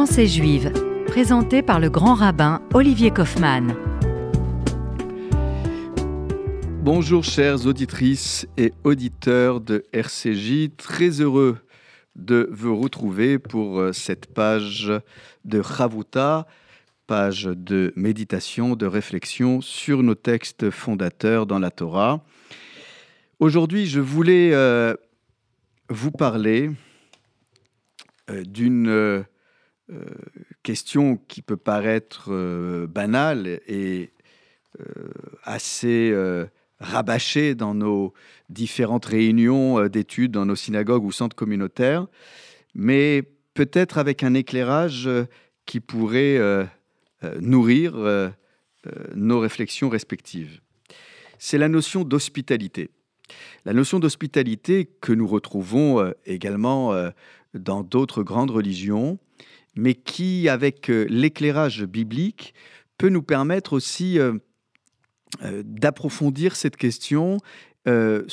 Pensée juive, présentée par le grand rabbin Olivier Kaufmann. Bonjour chères auditrices et auditeurs de RCJ, très heureux de vous retrouver pour euh, cette page de Chavuta, page de méditation, de réflexion sur nos textes fondateurs dans la Torah. Aujourd'hui, je voulais euh, vous parler euh, d'une question qui peut paraître banale et assez rabâchée dans nos différentes réunions euh, d'études, dans nos synagogues ou centres communautaires, mais peut-être avec un éclairage euh, qui pourrait euh, nourrir nos réflexions respectives. C'est la notion d'hospitalité. La notion d'hospitalité que nous retrouvons également dans d'autres grandes religions, mais qui, avec l'éclairage biblique, peut nous permettre aussi euh, d'approfondir cette question euh,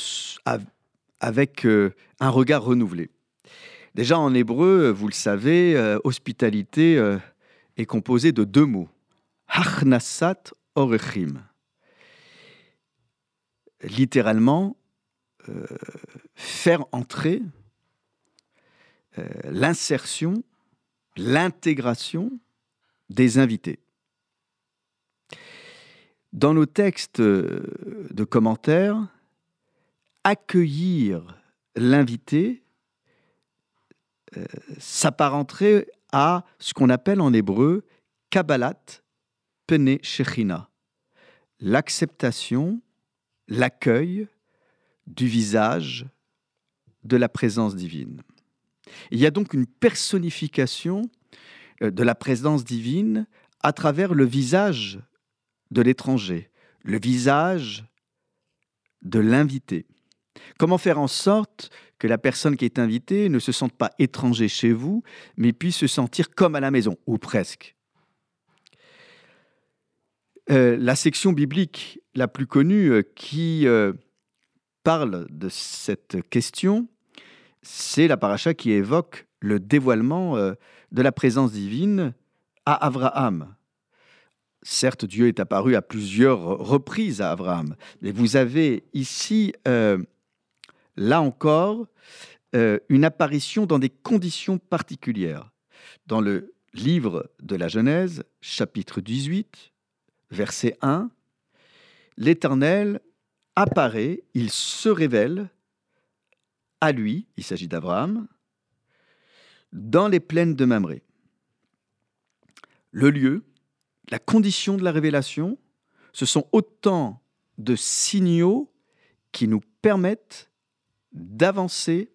avec euh, un regard renouvelé. Déjà en hébreu, vous le savez, hospitalité est composée de deux mots. Hachnasat orechim. Littéralement, faire entrer l'insertion, l'intégration des invités. Dans nos textes de commentaires, accueillir l'invité euh, s'apparenterait à ce qu'on appelle en hébreu Kabbalat Pene Shechina, l'acceptation, l'accueil du visage de la présence divine. Il y a donc une personnification euh, de la présence divine à travers le visage de l'étranger, le visage de l'invité. Comment faire en sorte que la personne qui est invitée ne se sente pas étranger chez vous, mais puisse se sentir comme à la maison, ou presque? Euh, La section biblique la plus connue euh, qui parle de cette question, c'est la paracha qui évoque le dévoilement de la présence divine à Abraham. Certes, Dieu est apparu à plusieurs reprises à Abraham, mais vous avez ici, euh, là encore, euh, une apparition dans des conditions particulières. Dans le livre de la Genèse, chapitre 18, verset 1, l'Éternel apparaît, il se révèle à lui, il s'agit d'Abraham, dans les plaines de Mamré. Le lieu, la condition de la révélation, ce sont autant de signaux qui nous permettent d'avancer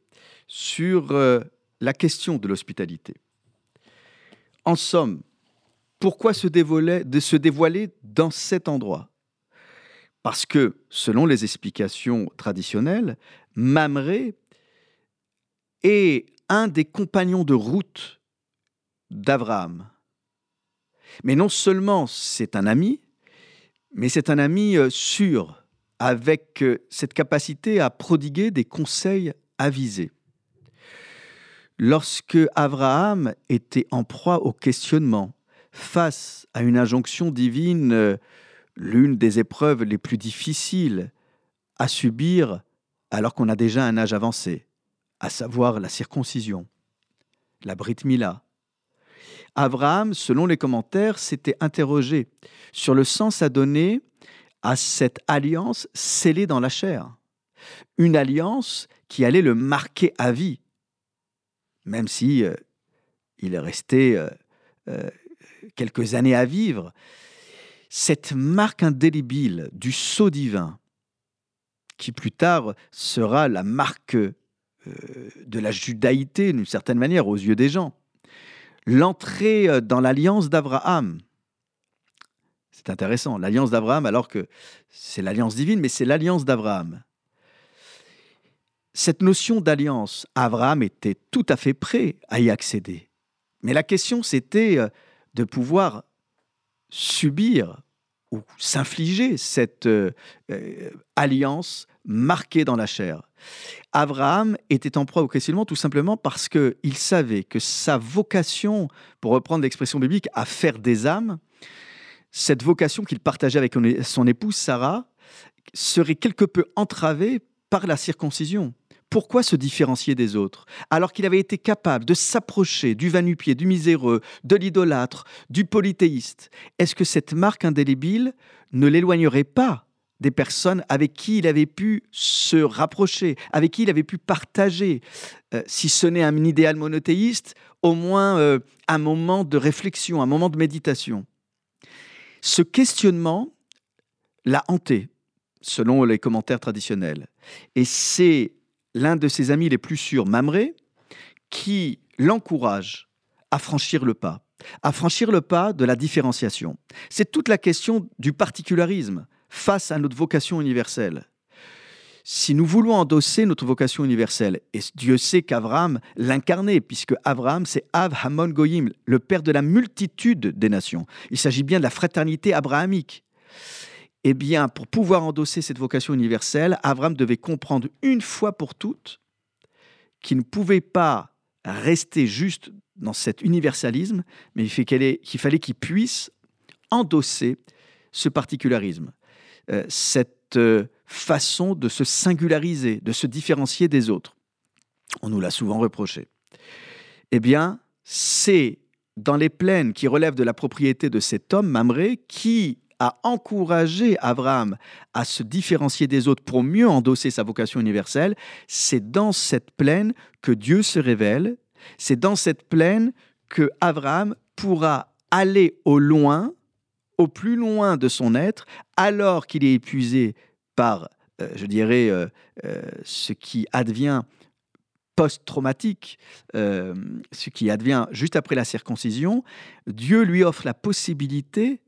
sur euh, la question de l'hospitalité. En somme, pourquoi se dévoiler, de se dévoiler dans cet endroit? Parce que, selon les explications traditionnelles, Mamré est un des compagnons de route d'Abraham. Mais non seulement c'est un ami, mais c'est un ami euh, sûr, avec euh, cette capacité à prodiguer des conseils avisés. Lorsque Abraham était en proie au questionnement face à une injonction divine, euh, l'une des épreuves les plus difficiles à subir alors qu'on a déjà un âge avancé, à savoir la circoncision, la Brit Mila, Abraham, selon les commentaires, s'était interrogé sur le sens à donner à cette alliance scellée dans la chair. Une alliance qui allait le marquer à vie, même si euh, il est resté euh, euh, quelques années à vivre. Cette marque indélébile du sceau divin, qui plus tard sera la marque de la judaïté d'une certaine manière aux yeux des gens, l'entrée euh, dans l'alliance d'Abraham. C'est intéressant, l'alliance d'Abraham, alors que c'est l'alliance divine, mais c'est l'alliance d'Abraham. Cette notion d'alliance, Abraham était tout à fait prêt à y accéder. Mais la question, c'était euh, de pouvoir subir ou s'infliger cette euh, alliance marquée dans la chair. Abraham était en proie au questionnement tout simplement parce qu'il savait que sa vocation, pour reprendre l'expression biblique, à faire des âmes, cette vocation qu'il partageait avec son épouse Sarah, serait quelque peu entravée par la circoncision. Pourquoi se différencier des autres? Alors qu'il avait été capable de s'approcher du vanupier, du miséreux, de l'idolâtre, du polythéiste Est-ce que cette marque indélébile ne l'éloignerait pas des personnes avec qui il avait pu se rapprocher, avec qui il avait pu partager, euh, si ce n'est un idéal monothéiste, au moins euh, un moment de réflexion, un moment de méditation. Ce questionnement l'a hanté, selon les commentaires traditionnels. Et c'est l'un de ses amis les plus sûrs, Mamré, qui l'encourage à franchir le pas, à franchir le pas de la différenciation. C'est toute la question du particularisme face à notre vocation universelle. Si nous voulons endosser notre vocation universelle, et Dieu sait qu'Abraham l'incarnait, puisque Abraham, c'est Av Hamon Goyim, le père de la multitude des nations. Il s'agit bien de la fraternité abrahamique. Eh bien, pour pouvoir endosser cette vocation universelle, Abraham devait comprendre une fois pour toutes qu'il ne pouvait pas rester juste dans cet universalisme, mais qu'il fallait qu'il puisse endosser ce particularisme, cette euh, façon de se singulariser, de se différencier des autres. On nous l'a souvent reproché. Eh bien, c'est dans les plaines qui relèvent de la propriété de cet homme, Mamré, qui a encouragé Abraham à se différencier des autres pour mieux endosser sa vocation universelle, c'est dans cette plaine que Dieu se révèle, c'est dans cette plaine que Abraham pourra aller au loin, au plus loin de son être, alors qu'il est épuisé par, euh, je dirais, euh, euh, ce qui advient post-traumatique, ce qui advient juste après la circoncision, Dieu lui offre la possibilité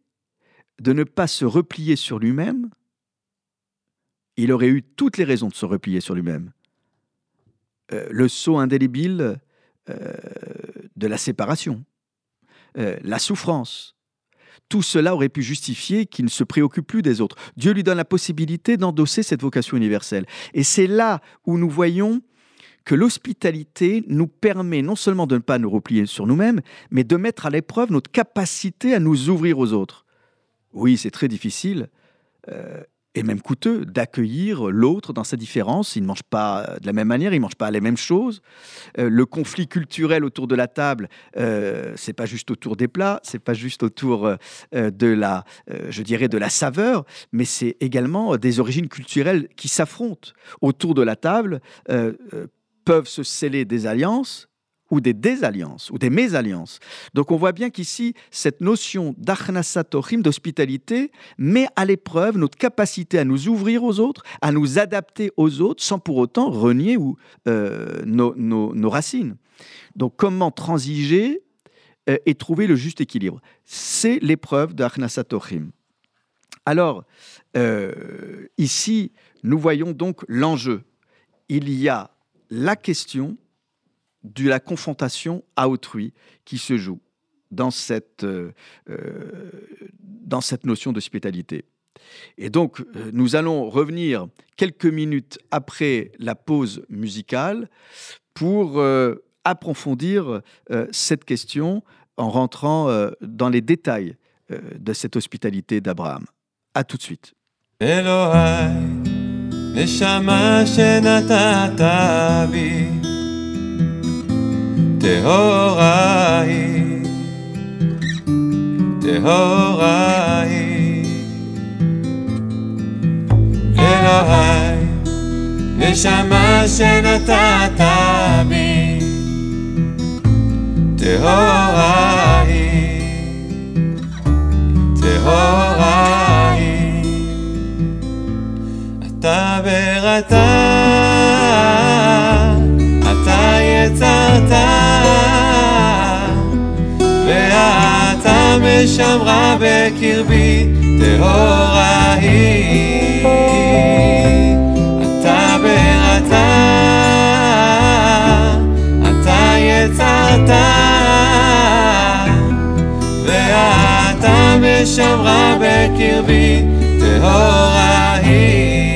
de ne pas se replier sur lui-même, il aurait eu toutes les raisons de se replier sur lui-même. Le saut indélébile de la séparation, la souffrance, tout cela aurait pu justifier qu'il ne se préoccupe plus des autres. Dieu lui donne la possibilité d'endosser cette vocation universelle. Et c'est là où nous voyons que l'hospitalité nous permet non seulement de ne pas nous replier sur nous-mêmes, mais de mettre à l'épreuve notre capacité à nous ouvrir aux autres. Oui, c'est très difficile euh, et même coûteux d'accueillir l'autre dans sa différence. Il ne mange pas de la même manière, il ne mange pas les mêmes choses. Euh, le conflit culturel autour de la table, euh, c'est pas juste autour des plats, c'est pas juste autour euh, de la, je dirais, de la saveur, mais c'est également des origines culturelles qui s'affrontent autour de la table. peuvent se sceller des alliances ou des désalliances, ou des mésalliances. Donc on voit bien qu'ici, cette notion d'achnasatochim, d'hospitalité, met à l'épreuve notre capacité à nous ouvrir aux autres, à nous adapter aux autres, sans pour autant renier ou, euh, nos, racines. Donc comment transiger euh, et trouver le juste équilibre? C'est l'épreuve d'achnasatochim. Alors, euh, ici, nous voyons donc l'enjeu. Il y a la question de la confrontation à autrui qui se joue dans cette, euh, euh, dans cette notion d'hospitalité. Et donc, euh, nous allons revenir quelques minutes après la pause musicale pour approfondir cette question en rentrant dans les détails de cette hospitalité d'Abraham. À tout de suite. טהוראי, טהוראי. אלוהי, נשמה שנתת בי, טהוראי, טהוראי. אתה בראתה ושמרה בקרבי טהורה היא. אתה ברתה, אתה יצרת, ואתה משמרה בקרבי טהורה היא.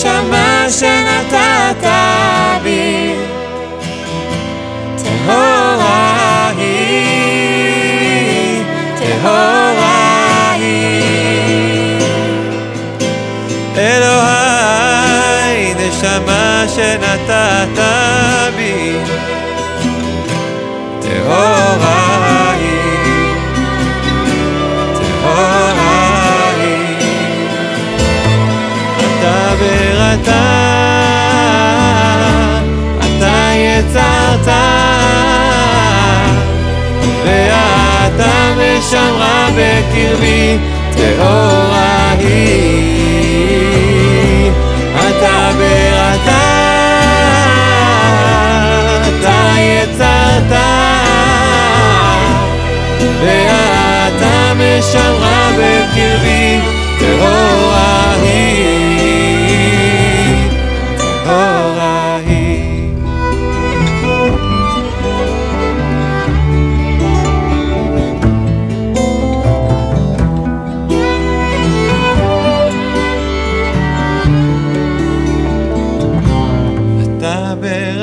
הנשמה שנתת בי, טהורה היא, טהורה היא. אלוהי, נשמה שנתת משמרה בקרבי, טהורה היא. אתה בראתה, אתה יצרת, ואתה משמרה בקרבי,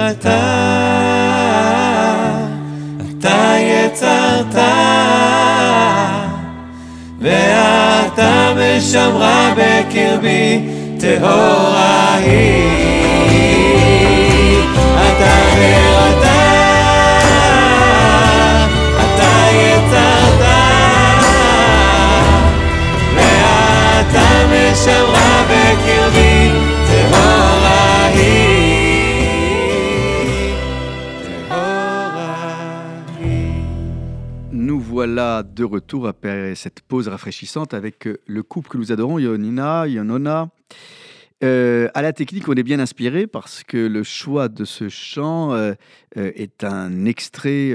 בראתה, אתה יצרת, ואתה משמרה בקרבי, טהורה היא. De retour après cette pause rafraîchissante avec euh, le couple que nous adorons, Yonina, Yonona. Euh, à la technique, on est bien inspiré parce que le choix de ce chant euh, est un extrait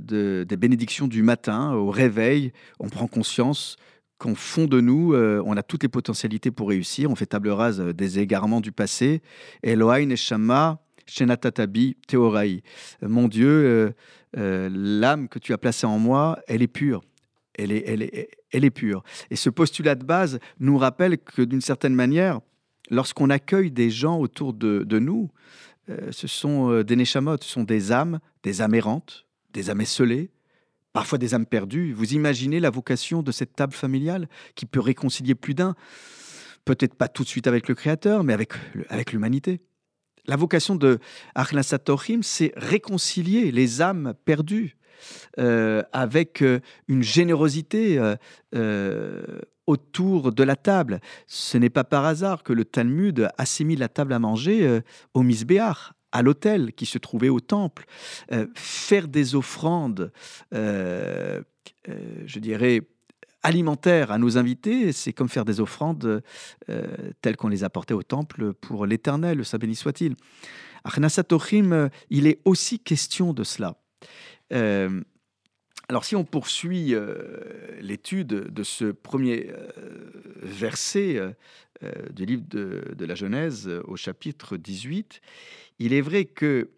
de- des bénédictions du matin au réveil. On prend conscience qu'au fond de nous, on a toutes les potentialités pour réussir. On fait table rase des égarements du passé. Elohai Neshama Shenatatabi Teorai. Mon Dieu, euh, l'âme que tu as placée en moi, elle est pure. Elle est, elle, est, elle est pure. Et ce postulat de base nous rappelle que d'une certaine manière, lorsqu'on accueille des gens autour de, nous, euh, ce sont euh, des neshamot, ce sont des âmes, des âmes errantes, des âmes esselées, parfois des âmes perdues. Vous imaginez la vocation de cette table familiale qui peut réconcilier plus d'un, peut-être pas tout de suite avec le Créateur, mais avec, avec l'humanité. La vocation de Achnasatorim, c'est réconcilier les âmes perdues euh, avec euh, une générosité euh, autour de la table. Ce n'est pas par hasard que le Talmud assimile la table à manger au misbéach, à l'autel qui se trouvait au temple. Faire des offrandes, je dirais, alimentaires à nos invités, c'est comme faire des offrandes euh, telles qu'on les apportait au temple pour l'Éternel, saint béni soit-il. Achnasatochim, euh, il est aussi question de cela. Euh, alors, si on poursuit l'étude de ce premier verset du livre de, de la Genèse au chapitre 18, il est vrai que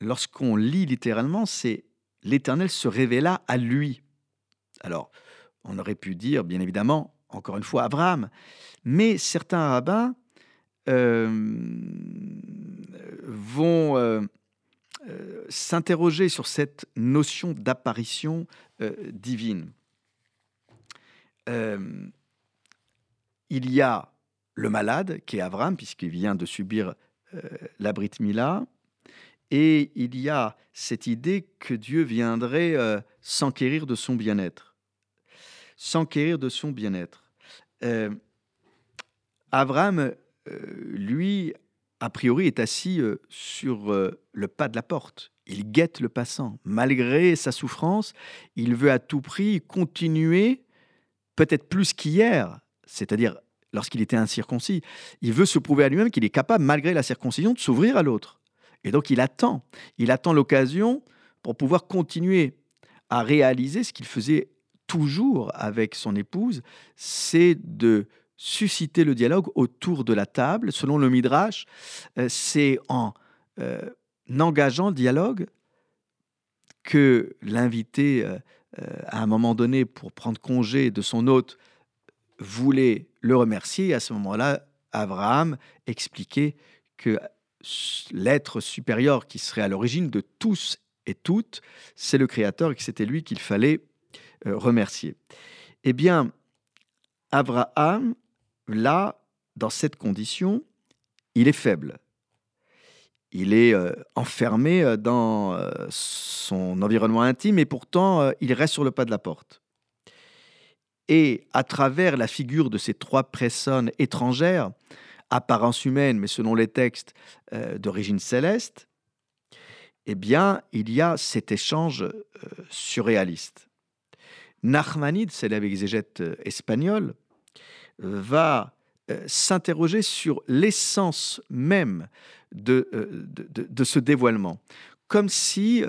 lorsqu'on lit littéralement, c'est l'Éternel se révéla à lui. Alors, on aurait pu dire, bien évidemment, encore une fois, Abraham, mais certains rabbins euh, vont euh, euh, s'interroger sur cette notion d'apparition divine. Il y a le malade, qui est Abraham, puisqu'il vient de subir la Brit Mila, et il y a cette idée que Dieu viendrait s'enquérir de son bien-être. S'enquérir de son bien-être. Euh, Abraham, euh, lui, a priori, est assis euh, sur euh, le pas de la porte. Il guette le passant. Malgré sa souffrance, il veut à tout prix continuer, peut-être plus qu'hier, c'est-à-dire lorsqu'il était incirconcis. Il veut se prouver à lui-même qu'il est capable, malgré la circoncision, de s'ouvrir à l'autre. Et donc il attend. Il attend l'occasion pour pouvoir continuer à réaliser ce qu'il faisait toujours avec son épouse, c'est de susciter le dialogue autour de la table. Selon le Midrash, euh, c'est en euh, engageant le dialogue que l'invité, euh, à un moment donné, pour prendre congé de son hôte, voulait le remercier. À ce moment-là, Abraham expliquait que l'être supérieur qui serait à l'origine de tous et toutes, c'est le Créateur et que c'était lui qu'il fallait remercier. Eh bien, Abraham, là, dans cette condition, il est faible. Il est euh, enfermé euh, dans son environnement intime et pourtant il reste sur le pas de la porte. Et à travers la figure de ces trois personnes étrangères, apparence humaine, mais selon les textes d'origine céleste, eh bien, il y a cet échange surréaliste. Nachmanide, célèbre exégète espagnol, va s'interroger sur l'essence même de, ce dévoilement. Comme si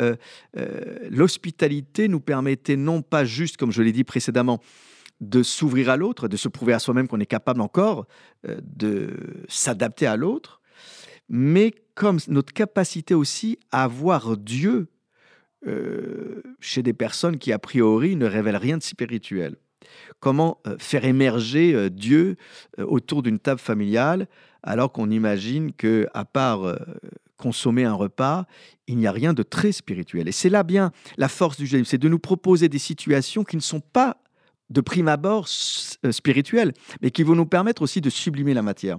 l'hospitalité nous permettait non pas juste, comme je l'ai dit précédemment, de s'ouvrir à l'autre, de se prouver à soi-même qu'on est capable encore de s'adapter à l'autre, mais comme notre capacité aussi à voir Dieu euh, chez des personnes qui, a priori, ne révèlent rien de spirituel. Comment euh, faire émerger euh, Dieu autour d'une table familiale alors qu'on imagine que, à part consommer un repas, il n'y a rien de très spirituel? Et c'est là bien la force du judaïsme, c'est de nous proposer des situations qui ne sont pas de prime abord spirituelles, mais qui vont nous permettre aussi de sublimer la matière.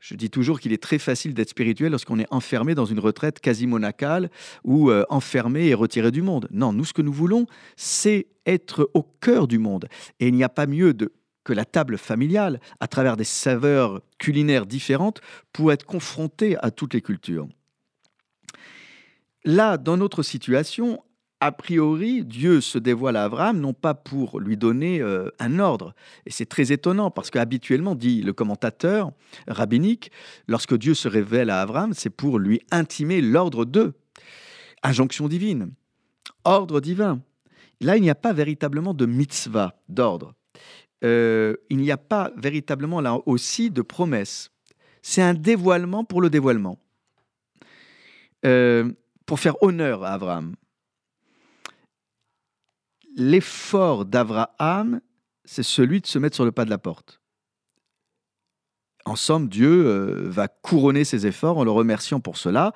Je dis toujours qu'il est très facile d'être spirituel lorsqu'on est enfermé dans une retraite quasi monacale ou euh, enfermé et retiré du monde. Non, nous, ce que nous voulons, c'est être au cœur du monde. Et il n'y a pas mieux que la table familiale, à travers des saveurs culinaires différentes, pour être confronté à toutes les cultures. Là, dans notre situation, a priori, Dieu se dévoile à Abraham non pas pour lui donner euh, un ordre. Et c'est très étonnant parce qu'habituellement, dit le commentateur rabbinique, lorsque Dieu se révèle à Abraham, c'est pour lui intimer l'ordre de injonction divine, ordre divin. Là, il n'y a pas véritablement de mitzvah, d'ordre. Euh, il n'y a pas véritablement là aussi de promesse. C'est un dévoilement pour le dévoilement. Euh, pour faire honneur à Abraham l'effort d'Abraham, c'est celui de se mettre sur le pas de la porte. En somme, Dieu euh, va couronner ses efforts en le remerciant pour cela,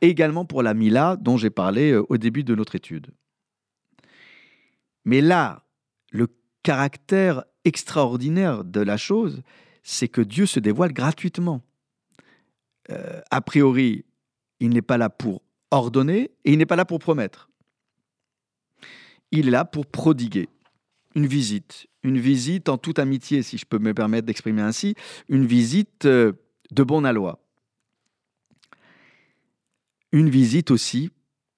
également pour la Mila dont j'ai parlé euh, au début de notre étude. Mais là, le caractère extraordinaire de la chose, c'est que Dieu se dévoile gratuitement. Euh, a priori, il n'est pas là pour ordonner et il n'est pas là pour promettre il est là pour prodiguer une visite, une visite en toute amitié, si je peux me permettre d'exprimer ainsi, une visite euh, de bon aloi. Une visite aussi,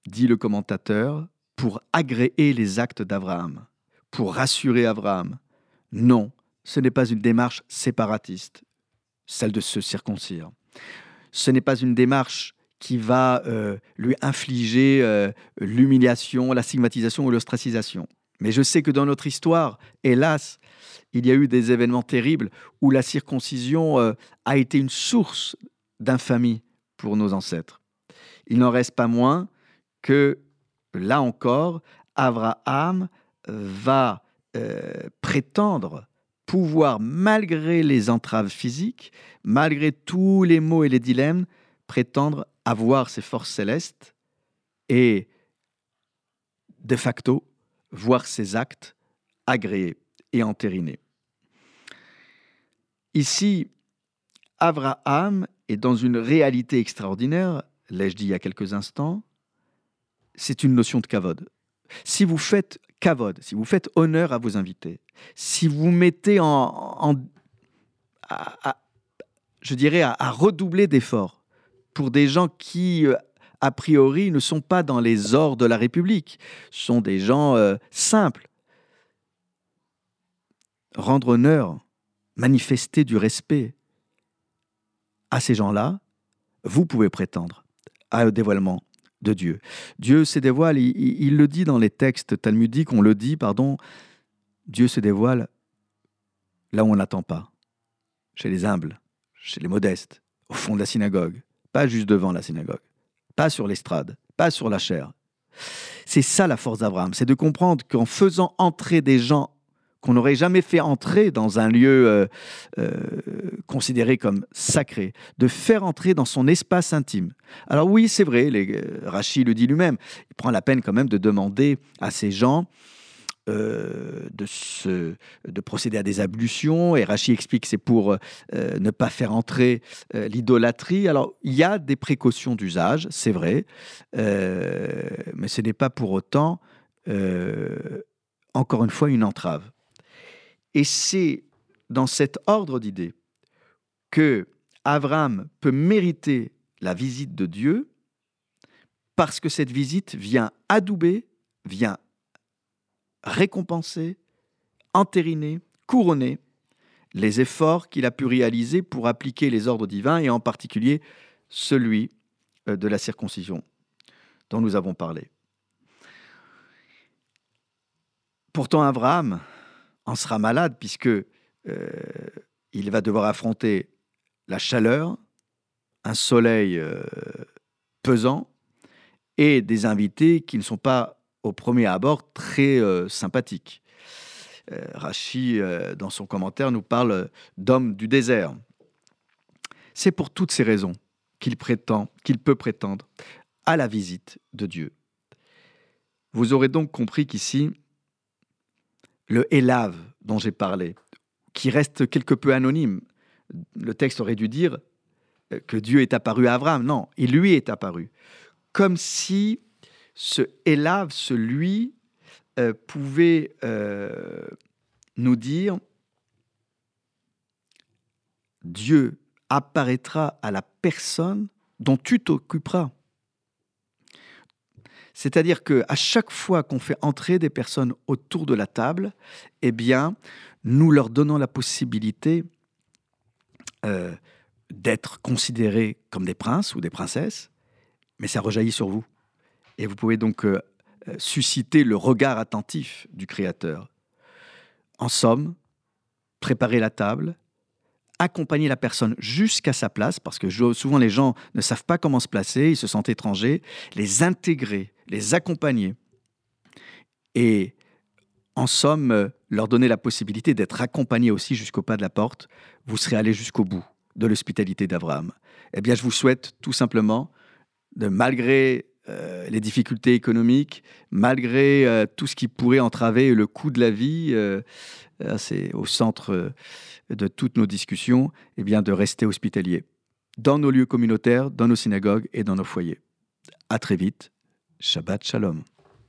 dit le commentateur, pour agréer les actes d'Abraham, pour rassurer Abraham. Non, ce n'est pas une démarche séparatiste, celle de se circoncire. Ce n'est pas une démarche qui va euh, lui infliger euh, l'humiliation, la stigmatisation ou l'ostracisation. Mais je sais que dans notre histoire, hélas, il y a eu des événements terribles où la circoncision euh, a été une source d'infamie pour nos ancêtres. Il n'en reste pas moins que, là encore, Abraham va prétendre pouvoir, malgré les entraves physiques, malgré tous les maux et les dilemmes, prétendre avoir ces forces célestes et, de facto, voir ses actes agréés et entérinés. Ici, Abraham est dans une réalité extraordinaire, l'ai-je dit il y a quelques instants, c'est une notion de kavod. Si vous faites kavod, si vous faites honneur à vos invités, si vous mettez en, je dirais, à redoubler d'efforts pour des gens qui, euh, a priori, ne sont pas dans les ors de la République, sont des gens euh, simples. Rendre honneur, manifester du respect à ces gens-là, vous pouvez prétendre à un dévoilement de Dieu. Dieu se dévoile, il, il, le dit dans les textes talmudiques, on le dit, pardon, Dieu se dévoile là où on n'attend pas, chez les humbles, chez les modestes, au fond de la synagogue, pas juste devant la synagogue, pas sur l'estrade, pas sur la chair. C'est ça la force d'Abraham, c'est de comprendre qu'en faisant entrer des gens qu'on n'aurait jamais fait entrer dans un lieu euh, euh, considéré comme sacré, de faire entrer dans son espace intime. Alors oui, c'est vrai, les, euh, Rachid le dit lui-même, il prend la peine quand même de demander à ces gens euh, de, se, de procéder à des ablutions. Et Rachid explique que c'est pour euh, ne pas faire entrer euh, l'idolâtrie. Alors, il y a des précautions d'usage, c'est vrai, mais ce n'est pas pour autant, encore une fois, une entrave. Et c'est dans cet ordre d'idées que Abraham peut mériter la visite de Dieu parce que cette visite vient adouber, vient récompenser, entériner, couronner les efforts qu'il a pu réaliser pour appliquer les ordres divins et en particulier celui euh, de la circoncision dont nous avons parlé. Pourtant, Abraham en sera malade puisque euh, il va devoir affronter la chaleur, un soleil euh, pesant et des invités qui ne sont pas au premier abord très euh, sympathiques. Euh, euh, dans son commentaire, nous parle d'hommes du désert. C'est pour toutes ces raisons qu'il prétend, qu'il peut prétendre à la visite de Dieu. Vous aurez donc compris qu'ici, le élave dont j'ai parlé, qui reste quelque peu anonyme, le texte aurait dû dire euh, que Dieu est apparu à Abraham. Non, il lui est apparu. Comme si ce élave, ce lui, euh, pouvait euh, nous dire Dieu apparaîtra à la personne dont tu t'occuperas. C'est-à-dire que à chaque fois qu'on fait entrer des personnes autour de la table, eh bien, nous leur donnons la possibilité euh, d'être considérés comme des princes ou des princesses, mais ça rejaillit sur vous. Et vous pouvez donc euh, susciter le regard attentif du Créateur. En somme, préparer la table, accompagner la personne jusqu'à sa place, parce que souvent les gens ne savent pas comment se placer, ils se sentent étrangers, les intégrer, les accompagner. Et en somme, euh, leur donner la possibilité d'être accompagnés aussi jusqu'au pas de la porte, vous serez allé jusqu'au bout de l'hospitalité d'Abraham. Eh bien, je vous souhaite tout simplement de, malgré euh, les difficultés économiques, malgré euh, tout ce qui pourrait entraver le coût de la vie, euh, c'est au centre de toutes nos discussions, eh bien, de rester hospitalier dans nos lieux communautaires, dans nos synagogues et dans nos foyers. À très vite. Shabbat Shalom.